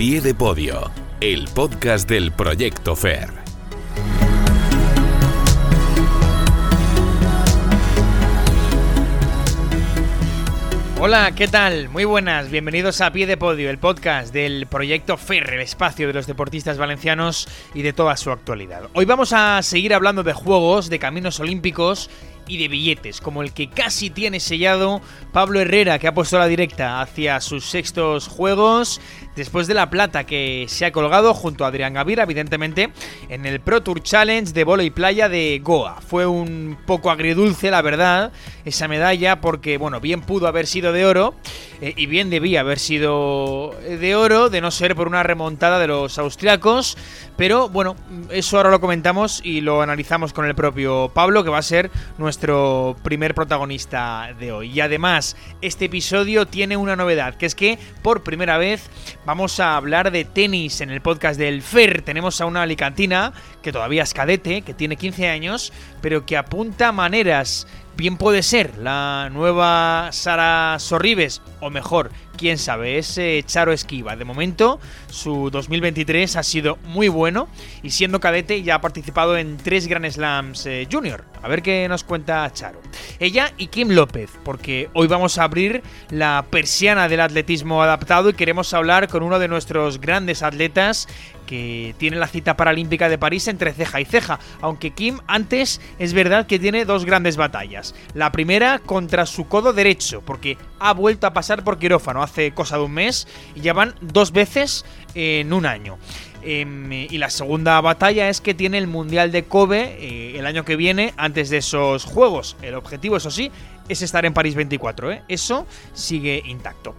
pie de podio, el podcast del Proyecto FER. Hola, ¿qué tal? Muy buenas, bienvenidos a Pie de Podio, el podcast del proyecto FER, el espacio de los deportistas valencianos y de toda su actualidad. Hoy vamos a seguir hablando de juegos, de caminos olímpicos y de billetes, como el que casi tiene sellado Pablo Herrera, que ha puesto la directa hacia sus sextos juegos, después de la plata que se ha colgado junto a Adrián Gavira, evidentemente, en el Pro Tour Challenge de Bola y Playa de Goa. Fue un poco agridulce, la verdad, esa medalla, porque, bueno, bien pudo haber sido de oro, eh, y bien debía haber sido de oro, de no ser por una remontada de los austriacos, pero bueno, eso ahora lo comentamos y lo analizamos con el propio Pablo, que va a ser nuestro primer protagonista de hoy. Y además, este episodio tiene una novedad, que es que por primera vez vamos a hablar de tenis en el podcast del FER. Tenemos a una alicantina que todavía es cadete, que tiene 15 años, pero que apunta maneras bien puede ser la nueva Sara Sorribes, o mejor, quién sabe, ese Charo Esquiva. De momento, su 2023 ha sido muy bueno y siendo cadete ya ha participado en tres Grand Slams eh, Junior. A ver qué nos cuenta Charo. Ella y Kim López, porque hoy vamos a abrir la persiana del atletismo adaptado y queremos hablar con uno de nuestros grandes atletas que tiene la cita paralímpica de París entre ceja y ceja, aunque Kim antes es verdad que tiene dos grandes batallas. La primera contra su codo derecho, porque ha vuelto a pasar por quirófano hace cosa de un mes y ya van dos veces en un año. Em, y la segunda batalla es que tiene el Mundial de Kobe eh, el año que viene, antes de esos juegos. El objetivo, eso sí, es estar en París 24. ¿eh? Eso sigue intacto.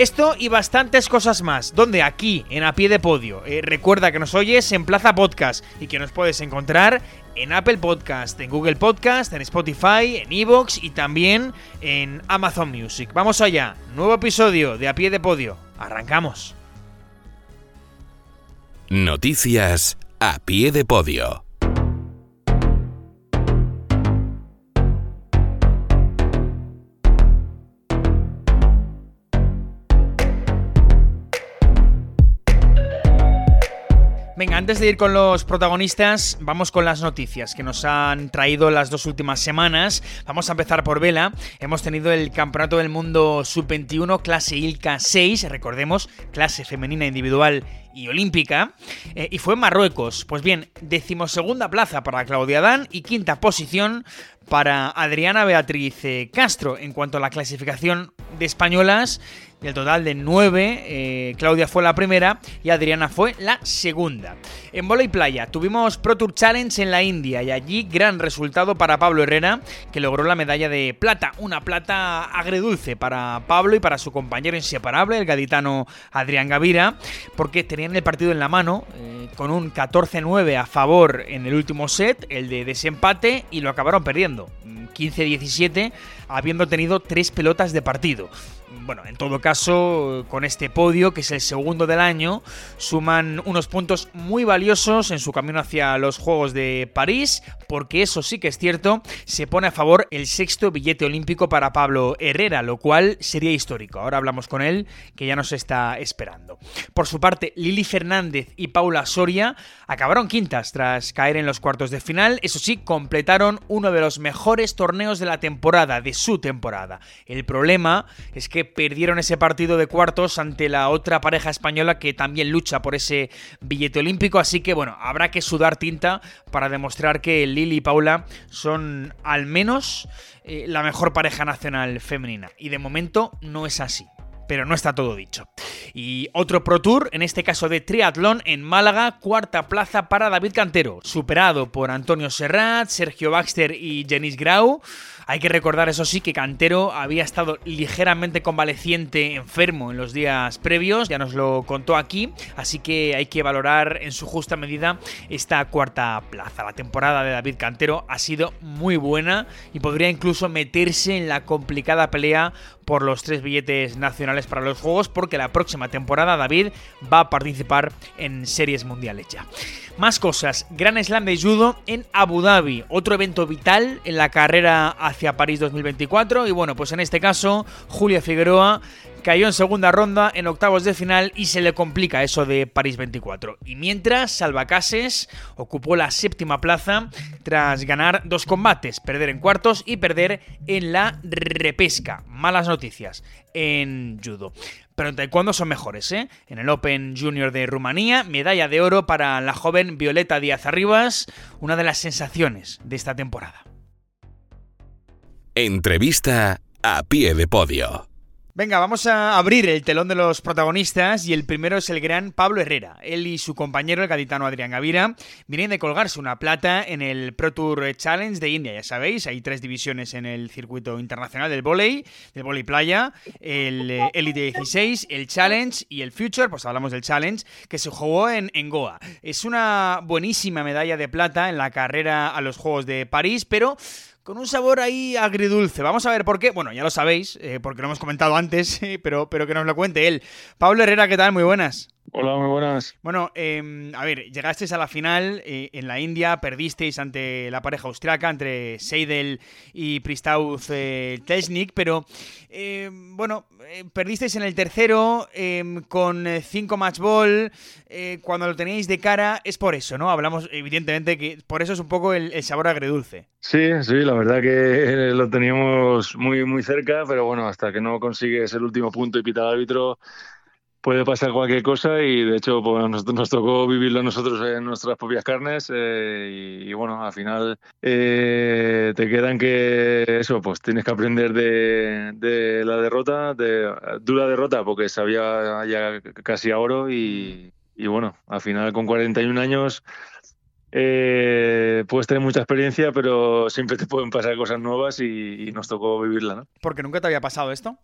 Esto y bastantes cosas más, donde aquí, en A Pie de Podio. Eh, recuerda que nos oyes en Plaza Podcast y que nos puedes encontrar en Apple Podcast, en Google Podcast, en Spotify, en Evox y también en Amazon Music. Vamos allá, nuevo episodio de A Pie de Podio. Arrancamos. Noticias a pie de podio. Antes de ir con los protagonistas, vamos con las noticias que nos han traído las dos últimas semanas. Vamos a empezar por vela. Hemos tenido el Campeonato del Mundo Sub-21, clase ILCA 6, recordemos, clase femenina individual y olímpica, eh, y fue Marruecos. Pues bien, decimosegunda plaza para Claudia Dan y quinta posición para Adriana Beatriz eh, Castro. En cuanto a la clasificación de españolas, del total de 9, eh, Claudia fue la primera y Adriana fue la segunda. En bola y playa tuvimos Pro Tour Challenge en la India y allí gran resultado para Pablo Herrera, que logró la medalla de plata. Una plata agredulce para Pablo y para su compañero inseparable, el gaditano Adrián Gavira, porque tenían el partido en la mano, eh, con un 14-9 a favor en el último set, el de desempate, y lo acabaron perdiendo. 15-17, habiendo tenido tres pelotas de partido. Bueno, en todo caso, con este podio, que es el segundo del año, suman unos puntos muy valiosos en su camino hacia los Juegos de París, porque eso sí que es cierto, se pone a favor el sexto billete olímpico para Pablo Herrera, lo cual sería histórico. Ahora hablamos con él, que ya nos está esperando. Por su parte, Lili Fernández y Paula Soria acabaron quintas tras caer en los cuartos de final. Eso sí, completaron uno de los mejores torneos de la temporada, de su temporada. El problema es que perdieron ese partido de cuartos ante la otra pareja española que también lucha por ese billete olímpico, así que bueno, habrá que sudar tinta para demostrar que Lili y Paula son al menos eh, la mejor pareja nacional femenina. Y de momento no es así pero no está todo dicho. Y otro Pro Tour, en este caso de triatlón, en Málaga, cuarta plaza para David Cantero, superado por Antonio Serrat, Sergio Baxter y Jenis Grau. Hay que recordar, eso sí, que Cantero había estado ligeramente convaleciente, enfermo en los días previos, ya nos lo contó aquí, así que hay que valorar en su justa medida esta cuarta plaza. La temporada de David Cantero ha sido muy buena y podría incluso meterse en la complicada pelea por los tres billetes nacionales para los Juegos porque la próxima temporada David va a participar en series mundiales ya. Más cosas, Gran Slam de Judo en Abu Dhabi, otro evento vital en la carrera hacia París 2024 y bueno, pues en este caso Julia Figueroa cayó en segunda ronda en octavos de final y se le complica eso de París 24. Y mientras, Salvacases ocupó la séptima plaza tras ganar dos combates, perder en cuartos y perder en la repesca. Malas noticias en judo. Pero en taekwondo son mejores, ¿eh? En el Open Junior de Rumanía, medalla de oro para la joven Violeta Díaz Arribas, una de las sensaciones de esta temporada. Entrevista a pie de podio. Venga, vamos a abrir el telón de los protagonistas y el primero es el gran Pablo Herrera. Él y su compañero, el gaditano Adrián Gavira, vienen de colgarse una plata en el Pro Tour Challenge de India, ya sabéis, hay tres divisiones en el circuito internacional del volei, del volei playa, el eh, Elite 16, el Challenge y el Future, pues hablamos del Challenge, que se jugó en, en Goa. Es una buenísima medalla de plata en la carrera a los Juegos de París, pero con un sabor ahí agridulce. Vamos a ver por qué. Bueno, ya lo sabéis, eh, porque lo hemos comentado antes, pero, pero que nos lo cuente él. Pablo Herrera, ¿qué tal? Muy buenas. Hola, muy buenas. Bueno, eh, a ver, llegasteis a la final eh, en la India, perdisteis ante la pareja austriaca, entre Seidel y Pristauz eh, Tesnik, pero eh, bueno, eh, perdisteis en el tercero eh, con cinco match ball, cuando lo teníais de cara, es por eso, ¿no? Hablamos, evidentemente, que por eso es un poco el, el sabor agridulce. Sí, sí, la verdad que lo teníamos muy, muy cerca, pero bueno, hasta que no consigues el último punto y pita el árbitro puede pasar cualquier cosa y de hecho pues, nos, nos, tocó vivirlo nosotros en nuestras propias carnes eh, y, bueno, al final eh, te quedan que eso, pues tienes que aprender de, la derrota, de dura derrota porque sabía ya casi a oro y, y bueno, al final con 41 años eh, puedes tener mucha experiencia, pero siempre te pueden pasar cosas nuevas y, y nos tocó vivirla, ¿no? ¿Porque nunca te había pasado esto?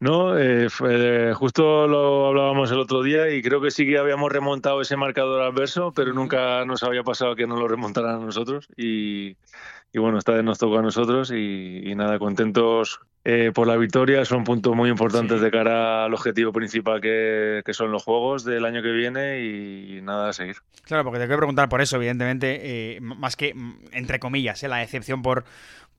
No, eh, fue, justo lo hablábamos el otro día y creo que sí que habíamos remontado ese marcador adverso, pero nunca nos había pasado que no lo remontaran a nosotros. Y, y bueno, esta vez nos tocó a nosotros y, y nada, contentos eh, por la victoria. Son puntos muy importantes sí. de cara al objetivo principal que, que, son los juegos del año que viene y, nada a seguir. Claro, porque te quiero preguntar por eso, evidentemente, eh, más que, entre comillas, eh, la decepción por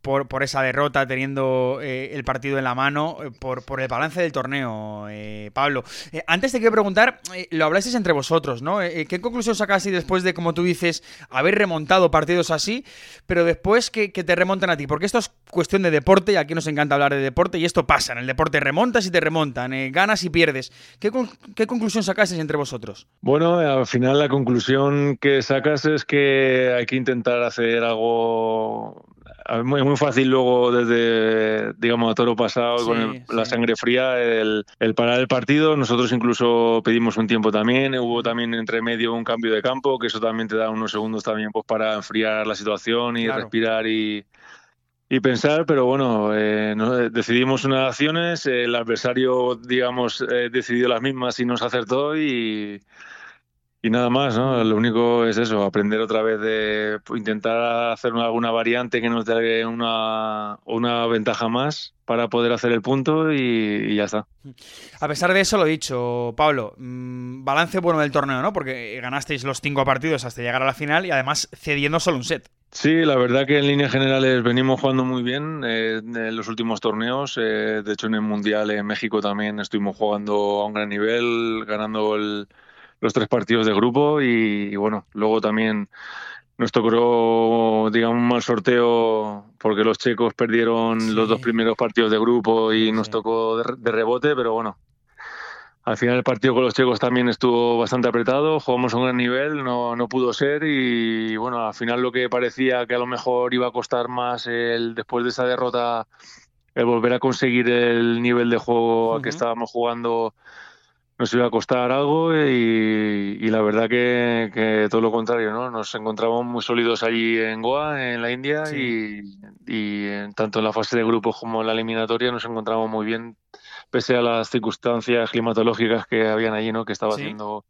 por, esa derrota, teniendo eh, el partido en la mano, eh, por, el balance del torneo, eh, Pablo. Antes te quiero preguntar, lo hablasteis entre vosotros, ¿no? ¿Qué conclusión sacaste después de, como tú dices, haber remontado partidos así, pero después que, que, te remontan a ti? Porque esto es cuestión de deporte, y aquí nos encanta hablar de deporte, y esto pasa, en el deporte remontas y te remontan, ganas y pierdes. ¿Qué, ¿Qué conclusión sacasteis entre vosotros? Bueno, al final la conclusión que sacas es que hay que intentar hacer algo es muy, muy, fácil luego desde, digamos, a toro pasado sí, con el, sí. la sangre fría el, el, parar el partido. Nosotros incluso pedimos un tiempo también. Hubo también entre medio un cambio de campo, que eso también te da unos segundos también pues, para enfriar la situación y claro. respirar y, y pensar, pero bueno, eh, no, decidimos unas acciones, el adversario, digamos, eh, decidió las mismas y nos acertó y y nada más, ¿no? Lo único es eso, aprender otra vez de intentar hacer una, alguna variante que nos dé una, una ventaja más para poder hacer el punto y, y, ya está. A pesar de eso, lo dicho, Pablo, mmm, balance bueno del torneo, ¿no? Porque ganasteis los cinco partidos hasta llegar a la final y además cediendo solo un set. Sí, la verdad que en líneas generales venimos jugando muy bien eh, en los últimos torneos. Eh, de hecho, en el Mundial en México también estuvimos jugando a un gran nivel, ganando el los tres partidos de grupo y, y, bueno, luego también nos tocó, digamos, un mal sorteo porque los checos perdieron sí. los dos primeros partidos de grupo y nos sí. tocó de, de, rebote, pero bueno. Al final el partido con los checos también estuvo bastante apretado, jugamos a un gran nivel, no, no pudo ser y bueno, al final lo que parecía que a lo mejor iba a costar más el después de esa derrota el volver a conseguir el nivel de juego uh -huh. que estábamos jugando nos iba a costar algo y, y la verdad que, que, todo lo contrario, ¿no? Nos encontramos muy sólidos allí en Goa, en la India, sí. y, y en, tanto en la fase de grupos como en la eliminatoria nos encontramos muy bien, pese a las circunstancias climatológicas que habían allí, ¿no? Que estaba sí. haciendo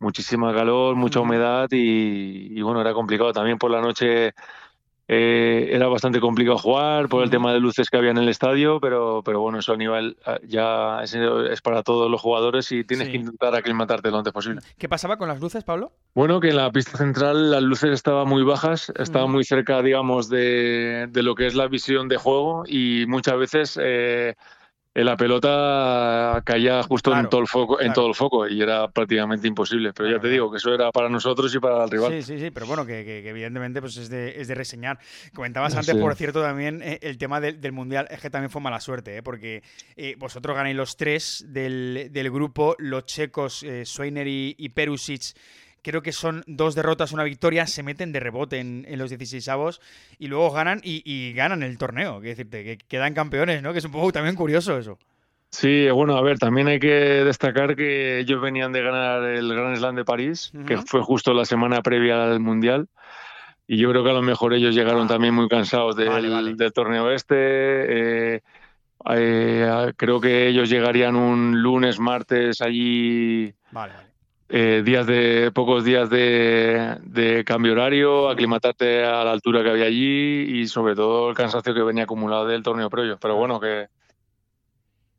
muchísima calor, mucha humedad y, y, bueno, era complicado también por la noche eh, era bastante complicado jugar por el tema de luces que había en el estadio, pero, pero bueno, eso a nivel ya es, para todos los jugadores y tienes que intentar aclimatarte lo antes posible. ¿Qué pasaba con las luces, Pablo? Bueno, que en la pista central las luces estaban muy bajas, estaban muy cerca, digamos, de, de, lo que es la visión de juego y muchas veces... Eh, la pelota caía justo en todo el foco, en todo el foco y era prácticamente imposible. Pero ya te digo que eso era para nosotros y para el rival. Sí, sí, sí, pero bueno, que, evidentemente pues es de, es de reseñar. Comentabas antes, por cierto, también eh, el tema del, mundial es que también fue mala suerte, ¿eh? porque eh, vosotros ganáis los tres del, grupo, los checos, eh, y, y Perusic creo que son dos derrotas, una victoria, se meten de rebote en, los 16 avos y luego ganan y, ganan el torneo. Que decirte, que quedan campeones, ¿no? Que es un poco también curioso eso. Sí, bueno, a ver, también hay que destacar que ellos venían de ganar el Grand Slam de París, que fue justo la semana previa al Mundial. Y yo creo que a lo mejor ellos llegaron ah. también muy cansados del, torneo este. Eh, eh, creo que ellos llegarían un lunes, martes allí. Vale, vale. Eh, días de pocos días de, cambio horario, aclimatarte a la altura que había allí y sobre todo el cansancio que venía acumulado del torneo previo. Pero bueno, que,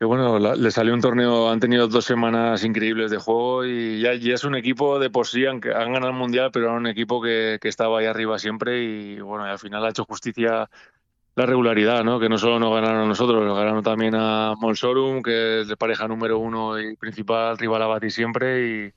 bueno, le salió un torneo, han tenido dos semanas increíbles de juego y ya, es un equipo de por sí, han ganado el mundial, pero era un equipo que, estaba ahí arriba siempre y bueno, al final ha hecho justicia la regularidad, ¿no? Que no solo nos ganaron a nosotros, nos ganaron también a Molsorum, que es de pareja número uno y principal rival a batir siempre y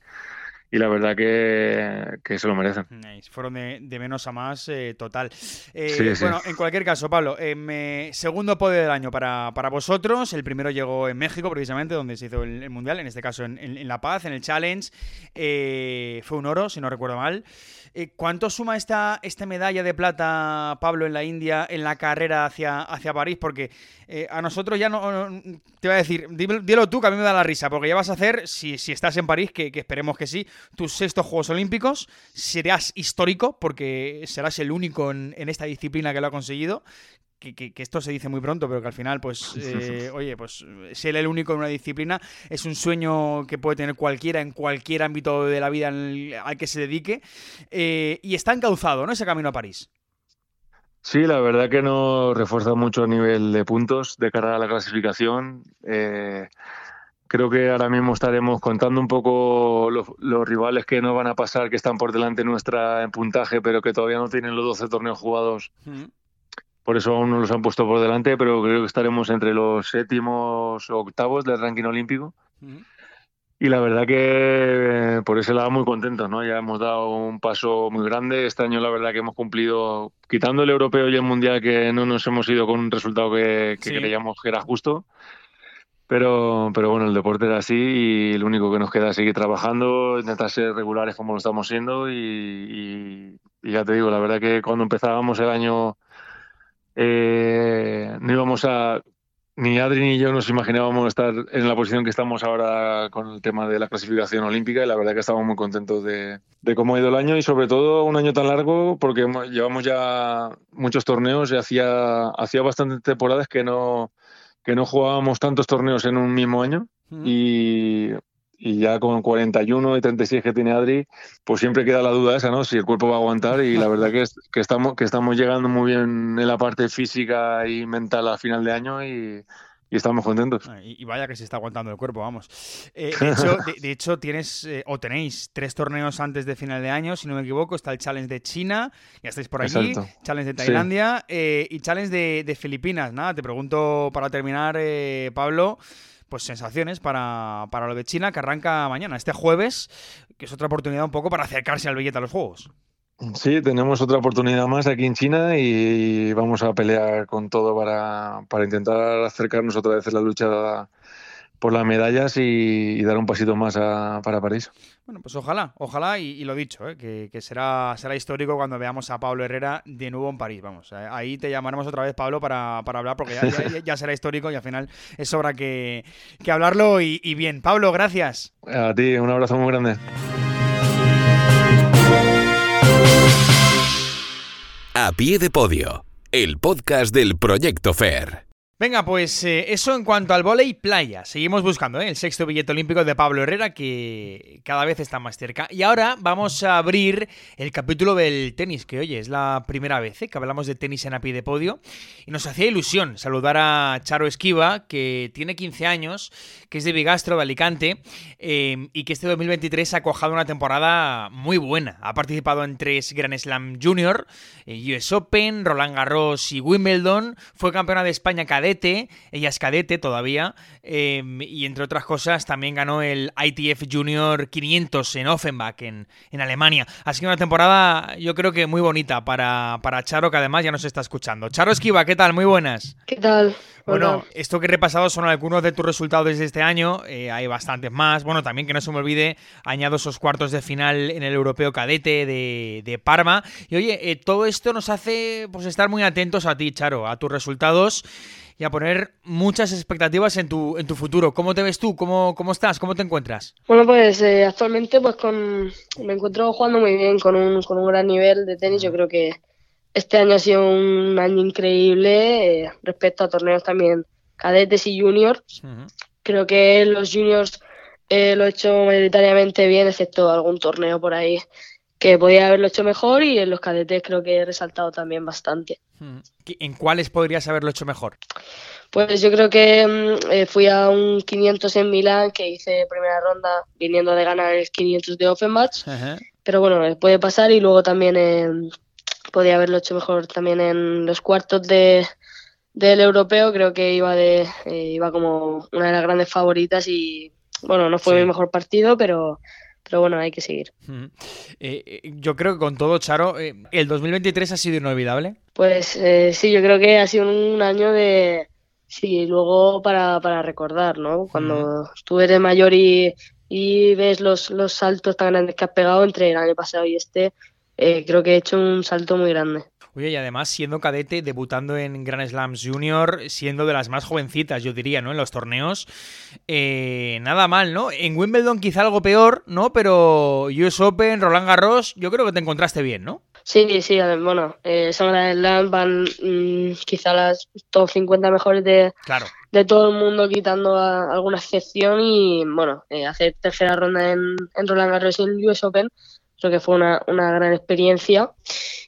y la verdad que, que se lo merecen. Fueron de, menos a más eh, total. Eh, bueno, en cualquier caso, Pablo, eh, segundo podio del año para, para, vosotros. El primero llegó en México, precisamente, donde se hizo el, Mundial, en este caso en, en, La Paz, en el Challenge. fue un oro, si no recuerdo mal. ¿Cuánto suma esta, esta medalla de plata, Pablo, en la India, en la carrera hacia, hacia París? Porque a nosotros ya no, Te voy a decir, dilo tú, que a mí me da la risa, porque ya vas a hacer, si, si estás en París, que, que esperemos que sí, tus sextos Juegos Olímpicos. Serás histórico porque serás el único en, esta disciplina que lo ha conseguido. Que, esto se dice muy pronto, pero que al final, pues, eh, oye, pues ser el único en una disciplina es un sueño que puede tener cualquiera en cualquier ámbito de la vida al que se dedique. Eh, y está encauzado, ¿no? Ese camino a París. Sí, la verdad que nos refuerza mucho a nivel de puntos de cara a la clasificación. Eh, Creo que ahora mismo estaremos contando un poco los, rivales que no van a pasar, que están por delante nuestra en puntaje, pero que todavía no tienen los 12 torneos jugados. Por eso aún no los han puesto por delante, pero creo que estaremos entre los séptimos o octavos del ranking olímpico. Y la verdad que por ese lado muy contentos, ¿no? Ya hemos dado un paso muy grande. Este año la verdad que hemos cumplido, quitando el europeo y el mundial, que no nos hemos ido con un resultado que, creíamos que era justo. Pero, pero bueno, el deporte era así y lo único que nos queda es seguir trabajando, intentar ser regulares como lo estamos siendo y, ya te digo, la verdad que cuando empezábamos el año eh, no íbamos a, ni Adri ni yo nos imaginábamos estar en la posición que estamos ahora con el tema de la clasificación olímpica y la verdad que estamos muy contentos de, de cómo ha ido el año y sobre todo un año tan largo porque llevamos ya muchos torneos y hacía, hacía bastantes temporadas que no que no jugábamos tantos torneos en un mismo año y, ya con 41 y 36 que tiene Adri, pues siempre queda la duda esa, ¿no? Si el cuerpo va a aguantar y la verdad que, es, que, estamos, que estamos llegando muy bien en la parte física y mental a final de año y, y estamos contentos. Ah, y, vaya que se está aguantando el cuerpo, vamos. Eh, de, hecho, tienes eh, o tenéis tres torneos antes de final de año, si no me equivoco. Está el Challenge de China, ya estáis por allí. Challenge de Tailandia eh, y Challenge de, Filipinas. Nada, te pregunto para terminar, Pablo, pues sensaciones para, para lo de China, que arranca mañana, este jueves, que es otra oportunidad un poco para acercarse al billete a los Juegos. Sí, tenemos otra oportunidad más aquí en China y vamos a pelear con todo para, para intentar acercarnos otra vez en la lucha por las medallas y, dar un pasito más para París. Bueno, pues ojalá, ojalá y, lo dicho, ¿eh? que, será, será histórico cuando veamos a Pablo Herrera de nuevo en París. Vamos, eh, ahí te llamaremos otra vez, Pablo, para, para hablar porque ya, será histórico y al final es sobra que, que hablarlo y, y bien. Pablo, gracias. A ti, un abrazo muy grande. A pie de podio, el podcast del Proyecto FAIR. Venga, pues eh, eso en cuanto al volei playa. Seguimos buscando ¿eh? el sexto billete olímpico de Pablo Herrera que cada vez está más cerca. Y ahora vamos a abrir el capítulo del tenis, que oye, es la primera vez ¿eh? que hablamos de tenis en API de podio. Y nos hacía ilusión saludar a Charo Esquiva, que tiene 15 años, que es de Bigastro, de Alicante, y que este 2023 ha cojado una temporada muy buena. Ha participado en tres Grand Slam Junior, US Open, Roland Garros y Wimbledon. Fue campeona de España ella es cadete todavía, em, y entre otras cosas también ganó el ITF Junior 500 en Offenbach, en, en, Alemania. Ha sido una temporada, yo creo que muy bonita para, para Charo, que además ya nos está escuchando. Charo Esquiva, ¿qué tal? Muy buenas. ¿Qué tal? Bueno, esto que he repasado son algunos de tus resultados de este año, eh, hay bastantes más. Bueno, también que no se me olvide, añado esos cuartos de final en el Europeo Cadete de, de Parma. Y oye, eh, todo esto nos hace pues estar muy atentos a ti, Charo, a tus resultados y a poner muchas expectativas en tu, en tu futuro. ¿Cómo te ves tú? ¿Cómo, cómo estás? ¿Cómo te encuentras? Bueno, pues eh, actualmente pues con, me encuentro jugando muy bien, con un, con un gran nivel de tenis. Yo creo que este año ha sido un año increíble eh, respecto a torneos también cadetes y juniors. Creo que los juniors eh, lo he hecho mayoritariamente bien, excepto algún torneo por ahí que podía haberlo hecho mejor y en los cadetes creo que he resaltado también bastante. ¿En cuáles podrías haberlo hecho mejor? Pues yo creo que mm, eh, fui a un 500 en Milán que hice primera ronda viniendo de ganar el 500 de Offenbach, pero bueno, puede pasar y luego también podía haberlo hecho mejor también en los cuartos de, del europeo, creo que iba de eh, iba como una de las grandes favoritas y bueno, no fue mi mejor partido, pero pero bueno, hay que seguir. Eh, eh, yo creo que con todo, Charo, eh, ¿el 2023 ha sido inolvidable? Pues sí, yo creo que ha sido un año de... Sí, luego para, para recordar, ¿no? Cuando tú eres mayor y, y ves los, los saltos tan grandes que has pegado entre el año pasado y este, creo que he hecho un salto muy grande. Oye, y además siendo cadete, debutando en Grand Slams Junior, siendo de las más jovencitas, yo diría, ¿no? En los torneos. Eh, nada mal, ¿no? En Wimbledon quizá algo peor, ¿no? Pero US Open, Roland Garros, yo creo que te encontraste bien, ¿no? Sí, sí, bueno, eh, son Grand Slams, van mm, quizá las top 50 mejores de, de todo el mundo, quitando alguna excepción. Y bueno, eh, hacer tercera ronda en, en Roland Garros y en US Open, creo que fue una, una gran experiencia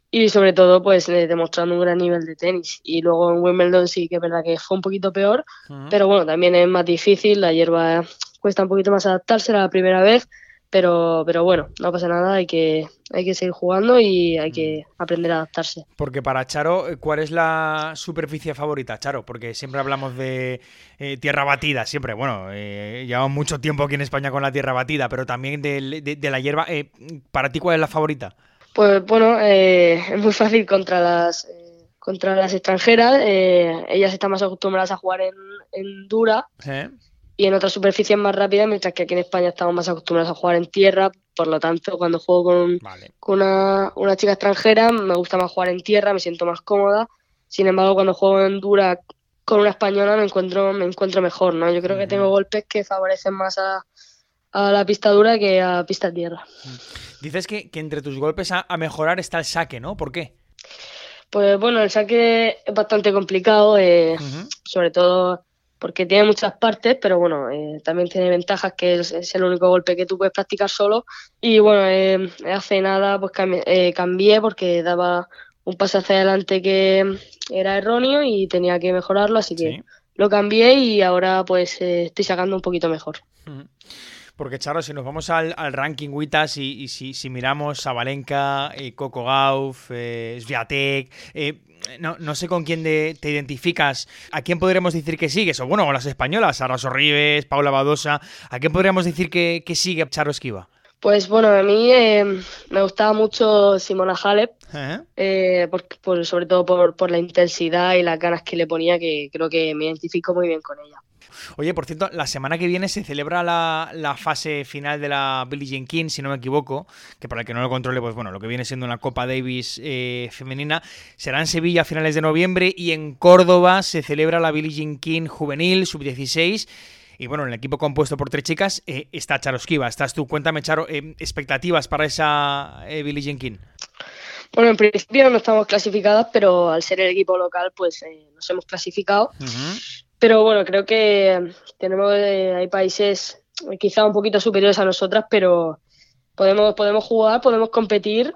y sobre todo pues eh, demostrando un gran nivel de tenis. Y luego en Wimbledon sí que es verdad que fue un poquito peor pero bueno también es más difícil la hierba cuesta un poquito más adaptarse la primera vez pero pero bueno no pasa nada hay que hay que seguir jugando y hay que aprender a adaptarse porque para Charo ¿cuál es la superficie favorita Charo? porque siempre hablamos de eh, tierra batida siempre bueno eh, llevamos mucho tiempo aquí en España con la tierra batida pero también de, de la hierba para ti ¿cuál es la favorita? Pues bueno, eh, es muy fácil contra las eh, contra las extranjeras. Eh, ellas están más acostumbradas a jugar en, dura y en otras superficies más rápidas, mientras que aquí en España estamos más acostumbrados a jugar en tierra. Por lo tanto, cuando juego con, con una, una, chica extranjera, me gusta más jugar en tierra, me siento más cómoda. Sin embargo, cuando juego en dura con una española, me encuentro me encuentro mejor. ¿no? Yo creo que tengo golpes que favorecen más a, a la pista dura que a pista tierra. Dices que, entre tus golpes a, mejorar está el saque, ¿no? ¿Por qué? Pues bueno, el saque es bastante complicado, eh, sobre todo porque tiene muchas partes, pero bueno, eh, también tiene ventajas que es, el único golpe que tú puedes practicar solo. Y bueno, eh, hace nada pues cambié, porque daba un paso hacia adelante que era erróneo y tenía que mejorarlo, así que lo cambié y ahora pues estoy sacando un poquito mejor. Porque, Charo, si nos vamos al, ranking WITAS y, si, miramos a Valenca, eh, Coco Gauff, eh, Sviatek, eh, no, sé con quién te identificas, ¿a quién podríamos decir que sigues? O bueno, con las españolas, Sara Sorribes, Paula Badosa, ¿a quién podríamos decir que, sigue Charo Esquiva? Pues bueno, a mí me gustaba mucho Simona Halep, sobre todo por, por, la intensidad y las ganas que le ponía, que creo que me identifico muy bien con ella. Oye, por cierto, la semana que viene se celebra la, fase final de la Billie Jean King, si no me equivoco, que para el que no lo controle, pues bueno, lo que viene siendo una Copa Davis eh, femenina, será en Sevilla a finales de noviembre y en Córdoba se celebra la Billie Jean King juvenil, sub-16. Y bueno, en el equipo compuesto por tres chicas eh, está Charo Esquiva. Estás tú. Cuéntame, Charo, eh, expectativas para esa Billie Jean King. Bueno, en principio no estamos clasificadas, pero al ser el equipo local, pues eh, nos hemos clasificado. Pero bueno, creo que tenemos, eh, hay países quizá un poquito superiores a nosotras, pero podemos, podemos jugar, podemos competir.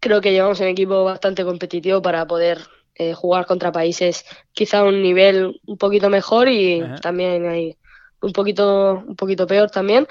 Creo que llevamos un equipo bastante competitivo para poder eh, jugar contra países quizá a un nivel un poquito mejor y también hay un poquito, un poquito peor también.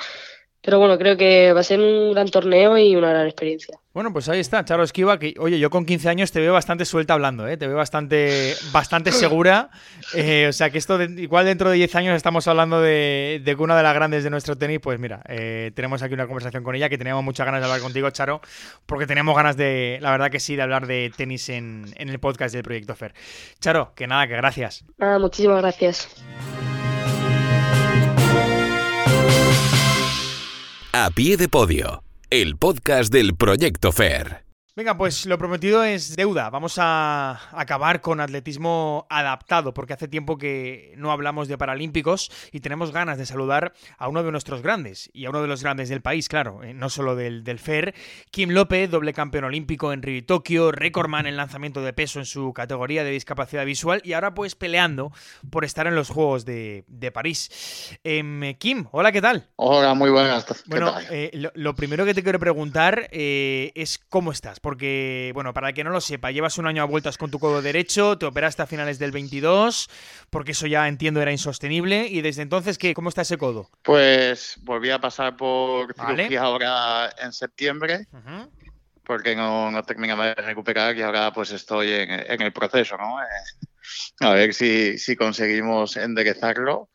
Pero bueno, creo que va a ser un gran torneo y una gran experiencia. Bueno, pues ahí está, Charo Esquiva, que oye, yo con 15 años te veo bastante suelta hablando, ¿eh? te veo bastante, bastante segura. Eh, o sea que esto, igual dentro de 10 años estamos hablando de, que una de las grandes de nuestro tenis, pues mira, eh, tenemos aquí una conversación con ella, que teníamos muchas ganas de hablar contigo, Charo, porque teníamos ganas de, la verdad que sí, de hablar de tenis en, en el podcast del Proyecto FER. Charo, que nada, que gracias. Nada, muchísimas gracias. A pie de podio, el podcast del Proyecto FAIR. Venga, pues lo prometido es deuda. Vamos a acabar con atletismo adaptado, porque hace tiempo que no hablamos de Paralímpicos y tenemos ganas de saludar a uno de nuestros grandes, y a uno de los grandes del país, claro, eh, no solo del, del FER. Kim López, doble campeón olímpico en Río y Tokio, récordman en lanzamiento de peso en su categoría de discapacidad visual y ahora pues peleando por estar en los Juegos de, París. Em, Kim, hola, ¿qué tal? Hola, muy buenas. Bueno, eh, lo, primero que te quiero preguntar eh, es cómo estás porque, bueno, para el que no lo sepa, llevas un año a vueltas con tu codo derecho, te operaste a finales del 22, porque eso ya entiendo era insostenible, y desde entonces, ¿qué, ¿cómo está ese codo? Pues volví a pasar por cirugía ahora en septiembre, porque no, no terminaba de recuperar y ahora pues estoy en, el proceso, ¿no? Eh, a ver si, si conseguimos enderezarlo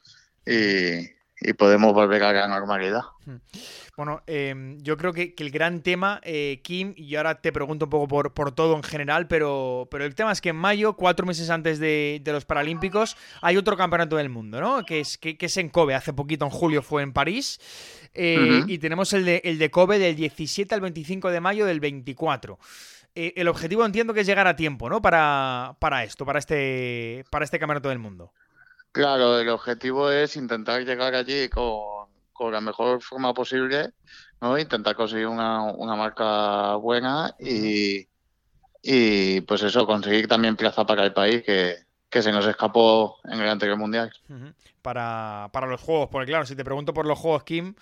y, y podemos volver a la normalidad. Bueno, em, yo creo que, el gran tema, eh, Kim, y ahora te pregunto un poco por, por, todo en general, pero, pero el tema es que en mayo, cuatro meses antes de, los Paralímpicos, hay otro campeonato del mundo, ¿no? Que es, que, es en Kobe, hace poquito en julio fue en París, eh, y tenemos el de, el de Kobe del 17 al 25 de mayo del 24. Eh, el objetivo entiendo que es llegar a tiempo, ¿no? Para, para esto, para este, para este campeonato del mundo. Claro, el objetivo es intentar llegar allí con con la mejor forma posible, ¿no? Intentar conseguir una, una marca buena y, y, pues eso, conseguir también plaza para el país que, que se nos escapó en el anterior mundial. para, para los juegos, porque claro, si te pregunto por los juegos, Kim,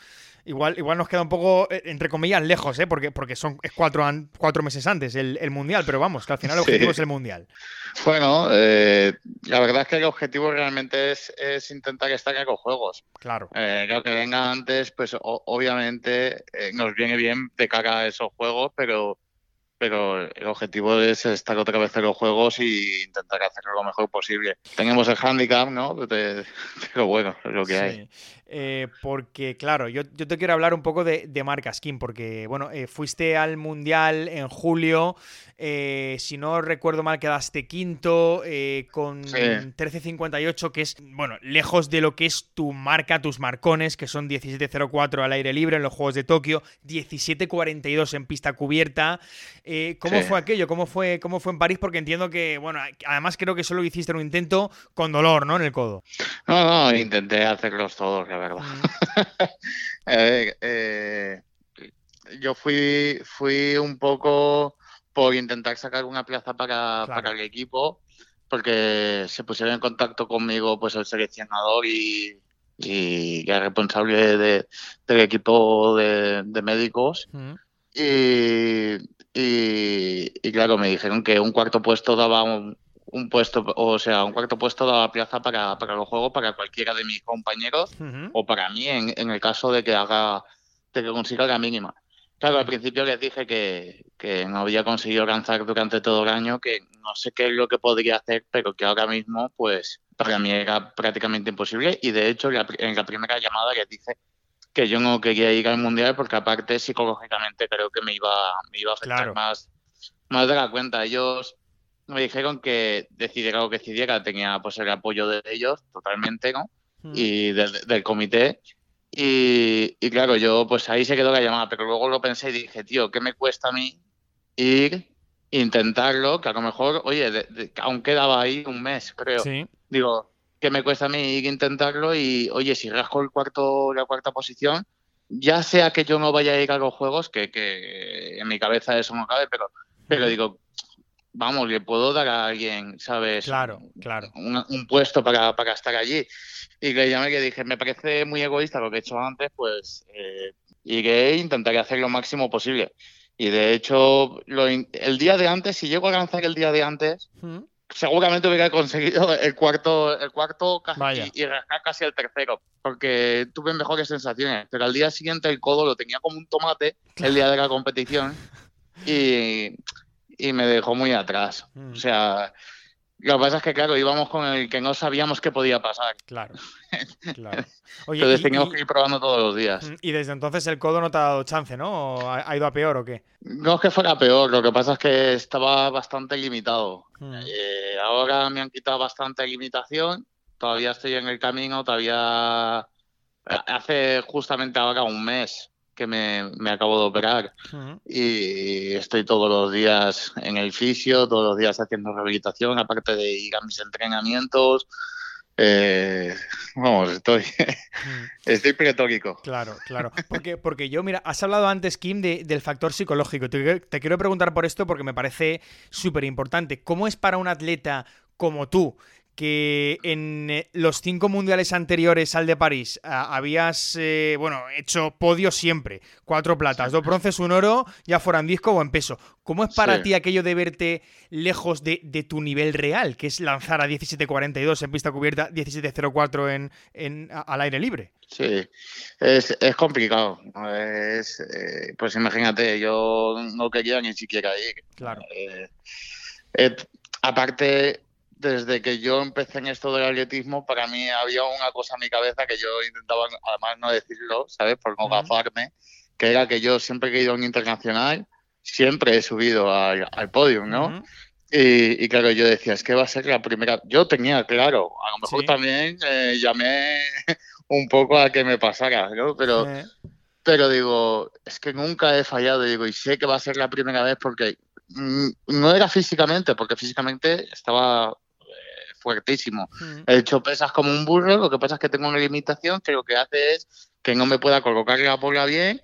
Igual, igual nos queda un poco, eh, entre comillas, lejos, ¿eh? porque, porque son es cuatro, cuatro meses antes el, Mundial, pero vamos, que al final el objetivo es el Mundial. Bueno, eh, la verdad es que el objetivo realmente es, es intentar estar los Juegos. Claro. Eh, lo que venga antes, pues obviamente eh, nos viene bien de cara a esos Juegos, pero pero el objetivo es estar otra vez en los juegos y intentar hacerlo lo mejor posible. Tenemos el handicap, ¿no? Pero bueno, es lo que hay. Eh, porque, claro, yo, te quiero hablar un poco de, de marca Skin, porque, bueno, eh, fuiste al Mundial en julio, eh, si no recuerdo mal, quedaste quinto con 13.58, que es, bueno, lejos de lo que es tu marca, tus marcones, que son 17.04 al aire libre en los Juegos de Tokio, 17.42 en pista cubierta. ¿Cómo fue aquello? ¿Cómo fue, ¿Cómo fue en París? Porque entiendo que, bueno, además creo que solo hiciste un intento con dolor, ¿no? En el codo. No, no, intenté hacerlos todos, verdad. Eh, yo fui, fui un poco por intentar sacar una plaza para, para el equipo, porque se pusieron en contacto conmigo pues el seleccionador y, y el responsable de, del equipo de, médicos. y, y, claro, me dijeron que un cuarto puesto daba un, un puesto, o sea, un cuarto puesto daba plaza para, para los juegos para cualquiera de mis compañeros o para mí en, en, el caso de que haga, de que consiga la mínima. Claro, al principio les dije que, que no había conseguido lanzar durante todo el año, que no sé qué es lo que podría hacer, pero que ahora mismo, pues, para mí era prácticamente imposible. Y de hecho, en la primera llamada les dije que yo no quería ir al mundial porque aparte psicológicamente creo que me iba, me iba a afectar más, más de la cuenta. Ellos me dijeron que decidiera lo que decidiera, tenía pues el apoyo de ellos totalmente, ¿no? Hmm. Y del, comité. Y, claro, yo pues ahí se quedó la llamada, pero luego lo pensé y dije, tío, ¿qué me cuesta a mí ir, intentarlo? Que a lo mejor, oye, aún quedaba ahí un mes, creo. Digo, ¿qué me cuesta a mí ir intentarlo? Y oye, si rasco el cuarto, la cuarta posición, ya sea que yo no vaya a ir a los juegos, que, que en mi cabeza eso no cabe, pero pero digo, vamos, le puedo dar a alguien, ¿sabes? Claro, claro. Un, puesto para, para, estar allí. Y le llamé que dije, me parece muy egoísta lo que he hecho antes, pues eh, iré e intentaré hacer lo máximo posible. Y de hecho, el día de antes, si llego a lanzar el día de antes, seguramente hubiera conseguido el cuarto, el cuarto casi, y, rascar casi el tercero, porque tuve mejores sensaciones. Pero al día siguiente el codo lo tenía como un tomate el día de la competición y, y me dejó muy atrás. O sea, lo que pasa es que, claro, íbamos con el que no sabíamos qué podía pasar. Claro. claro. entonces teníamos que ir probando todos los días. Mm, y desde entonces el codo no te ha dado chance, ¿no? ¿Ha ido a peor o qué? No es que fuera peor, lo que pasa es que estaba bastante limitado. Mm. Eh, ahora me han quitado bastante limitación, todavía estoy en el camino, todavía hace justamente ahora un mes que me, me acabo de operar y estoy todos los días en el fisio, todos los días haciendo rehabilitación, aparte de ir a mis entrenamientos. Eh, vamos, estoy, estoy pretórico. Claro, claro. Porque, porque yo, mira, has hablado antes, Kim, de, del factor psicológico. Te, te, quiero preguntar por esto porque me parece súper importante. ¿Cómo es para un atleta como tú, que en eh, los cinco mundiales anteriores al de París habías, eh, bueno, hecho podio siempre. Cuatro platas, dos bronces, un oro, ya fuera en disco o en peso. ¿Cómo es para ti aquello de verte lejos de, tu nivel real, que es lanzar a 17.42 en pista cubierta, 17.04 en, en, al aire libre? Sí, es, es complicado. Es, eh, pues imagínate, yo no quería ni siquiera ir. Claro. aparte, desde que yo empecé en esto del atletismo, para mí había una cosa en mi cabeza que yo intentaba, además, no decirlo, ¿sabes? Por no gafarme, que era que yo siempre he ido a un internacional, siempre he subido al, podio, ¿no? y, claro, yo decía, es que va a ser la primera. Yo tenía claro, a lo mejor también eh, llamé un poco a que me pasara, ¿no? Pero, pero digo, es que nunca he fallado, digo, y sé que va a ser la primera vez porque mm, no era físicamente, porque físicamente estaba fuertísimo. Mm. He hecho pesas como un burro, lo que pasa es que tengo una limitación que lo que hace es que no me pueda colocar la bola bien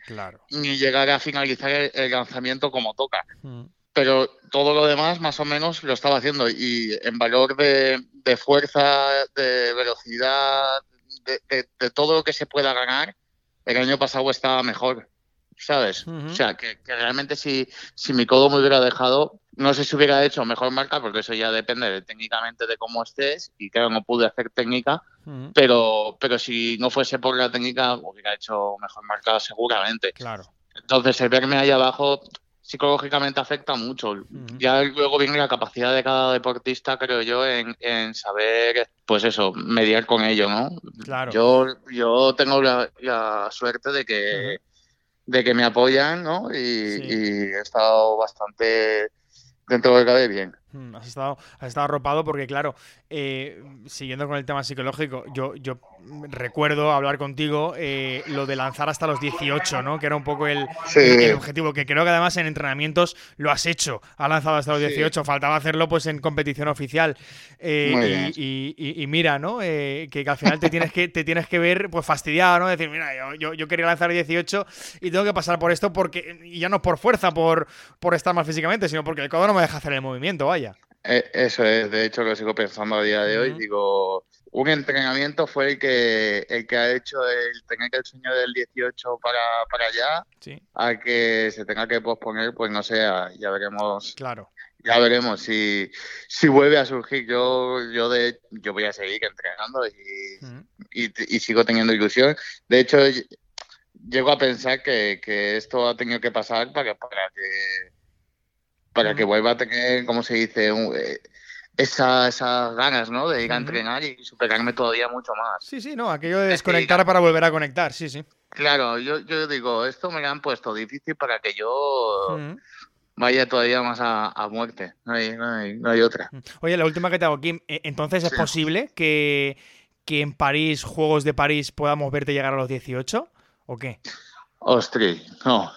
ni llegar a finalizar el, lanzamiento como toca. Mm. Pero todo lo demás más o menos lo estaba haciendo y en valor de, fuerza, de velocidad, de, de, todo lo que se pueda ganar, el año pasado estaba mejor. ¿sabes? O sea, que, realmente si, si mi codo me hubiera dejado, no sé si hubiera hecho mejor marca, porque eso ya depende técnicamente de cómo estés, y claro, no pude hacer técnica, pero, pero si no fuese por la técnica, hubiera hecho mejor marca seguramente. Claro. Entonces, el verme ahí abajo psicológicamente afecta mucho. Ya luego viene la capacidad de cada deportista, creo yo, en, en saber, pues eso, mediar con ello, ¿no? Claro. Yo, yo tengo la, suerte de que de que me apoyan, ¿no? Y, y he estado bastante dentro del cabe bien. Hmm, has estado, has estado arropado porque, claro, eh, siguiendo con el tema psicológico, yo, yo recuerdo hablar contigo eh, lo de lanzar hasta los 18, ¿no? Que era un poco el, objetivo, que creo que además en entrenamientos lo has hecho, ha lanzado hasta los 18, faltaba hacerlo pues en competición oficial. Eh, y, mira, ¿no? Que, al final te tienes que, te tienes que ver pues fastidiado, ¿no? Decir, mira, yo, yo, quería lanzar 18 y tengo que pasar por esto porque, y ya no por fuerza, por, por estar mal físicamente, sino porque el codo no me deja hacer el movimiento, vaya. Eh, eso es, de hecho lo sigo pensando a día de hoy. Digo, un entrenamiento fue el que el que ha hecho el tener el sueño del 18 para, para allá, a que se tenga que posponer, pues no sé, ya veremos. Claro. Ya veremos si, si vuelve a surgir. Yo yo de yo voy a seguir entrenando y, y, sigo teniendo ilusión. De hecho, llego a pensar que, que esto ha tenido que pasar para, para que para que vuelva a tener, como se dice, eh, esas ganas, ¿no? De ir a entrenar y superarme todavía mucho más. Sí, sí, no, aquello de desconectar para volver a conectar, sí, sí. Claro, yo, yo digo, esto me lo han puesto difícil para que yo vaya todavía más a, muerte, no hay, no, hay, otra. Oye, la última que te hago, Kim, eh, entonces es posible que, que en París, Juegos de París, podamos verte llegar a los 18 o qué? Ostras, no.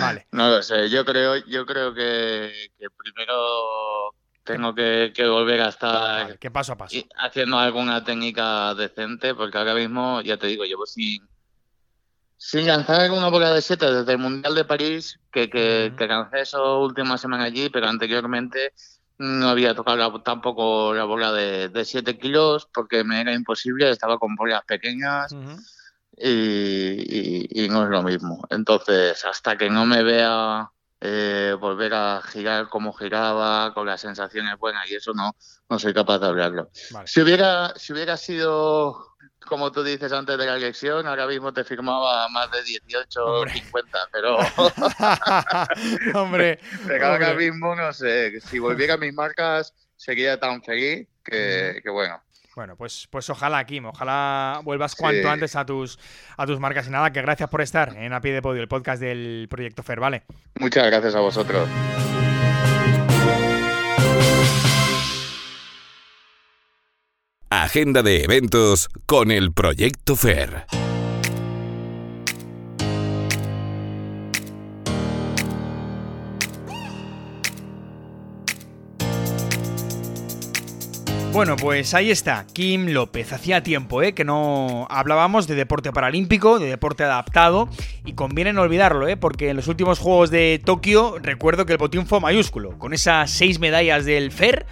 Vale. no lo sé, yo creo, yo creo que, primero tengo que, volver a estar ¿qué paso a paso? haciendo alguna técnica decente, porque ahora mismo, ya te digo, llevo sin, lanzar una bola de 7 desde el Mundial de París, que, que, que lancé esa última semana allí, pero anteriormente no había tocado tampoco la bola de 7 kilos porque me era imposible, estaba con bolas pequeñas y, no es lo mismo. Entonces, hasta que no me vea eh, volver a girar como giraba, con las sensaciones buenas y eso no, no soy capaz de hablarlo. Si, hubiera, si hubiera sido como tú dices antes de la elección, ahora mismo te firmaba más de 18 o 50, pero. hombre. Pero ahora mismo no sé. Si volviera a mis marcas, sería tan feliz que, bueno. Bueno, pues, pues ojalá, Kim, ojalá vuelvas cuanto antes a tus, a tus marcas. Y nada, que gracias por estar en A Pie de Podio, el podcast del Proyecto FER, ¿vale? Muchas gracias a vosotros. Agenda de eventos con el Proyecto FER. Bueno, pues ahí está, Kim López. Hacía tiempo ¿eh? que no hablábamos de deporte paralímpico, de deporte adaptado, y conviene no olvidarlo, ¿eh? porque en los últimos Juegos de Tokio recuerdo que el botín fue mayúsculo, con esas seis medallas del FER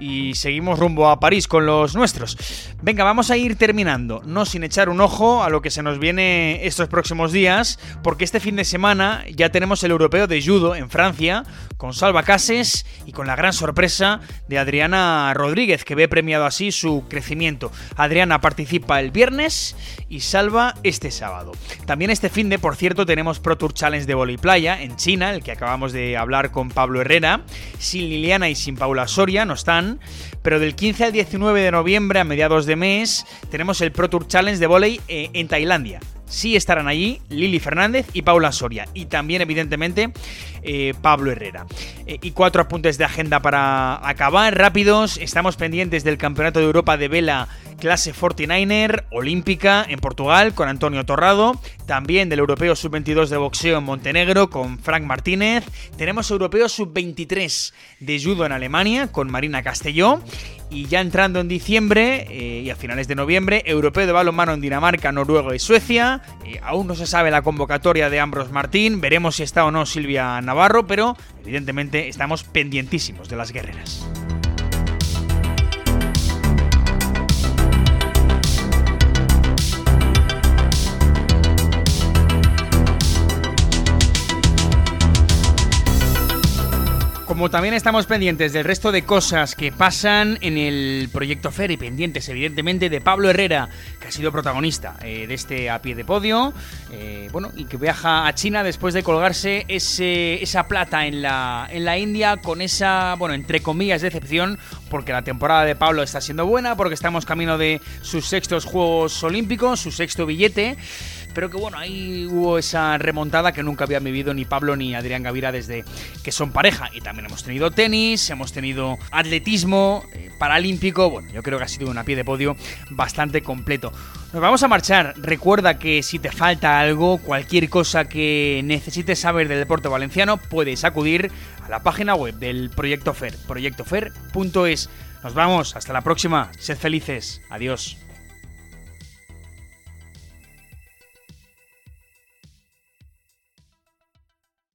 y seguimos rumbo a París con los nuestros. Venga, vamos a ir terminando, no sin echar un ojo a lo que se nos viene estos próximos días, porque este fin de semana ya tenemos el europeo de judo en Francia, con Salva Cases y con la gran sorpresa de Adriana Rodríguez, que ve premiado así su crecimiento. Adriana participa el viernes y Salva este sábado. También este fin de, por cierto, tenemos Pro Tour Challenge de Voli Playa en China, el que acabamos de hablar con Pablo Herrera. Sin Liliana y sin Paula Soria no están pero del 15 al 19 de noviembre, a mediados de mes, tenemos el Pro Tour Challenge de volei eh, en Tailandia. Sí estarán allí Lili Fernández y Paula Soria. Y también, evidentemente, eh, Pablo Herrera. Eh, y cuatro apuntes de agenda para acabar rápidos. Estamos pendientes del Campeonato de Europa de Vela clase 49er, olímpica en Portugal con Antonio Torrado, también del Europeo Sub-22 de boxeo en Montenegro con Frank Martínez, tenemos Europeo Sub-23 de judo en Alemania con Marina Castelló y ya entrando en diciembre eh, y a finales de noviembre, Europeo de balonmano en Dinamarca, Noruega y Suecia. Eh, aún no se sabe la convocatoria de Ambros Martín, veremos si está o no Silvia Navarro, pero evidentemente estamos pendientísimos de las guerreras. Como también estamos pendientes del resto de cosas que pasan en el proyecto FER y pendientes evidentemente de Pablo Herrera, que ha sido protagonista eh, de este a pie de podio, eh, bueno, y que viaja a China después de colgarse ese, esa plata en la, en la India con esa, bueno, entre comillas, decepción, porque la temporada de Pablo está siendo buena, porque estamos camino de sus sextos Juegos Olímpicos, su sexto billete. Pero que bueno, ahí hubo esa remontada que nunca habían vivido ni Pablo ni Adrián Gavira desde que son pareja. Y también hemos tenido tenis, hemos tenido atletismo, eh, paralímpico. Bueno, yo creo que ha sido una pie de podio bastante completo. Nos vamos a marchar. Recuerda que si te falta algo, cualquier cosa que necesites saber del deporte valenciano, puedes acudir a la página web del Proyecto FER, proyectofer.es. Nos vamos, hasta la próxima. Sed felices. Adiós.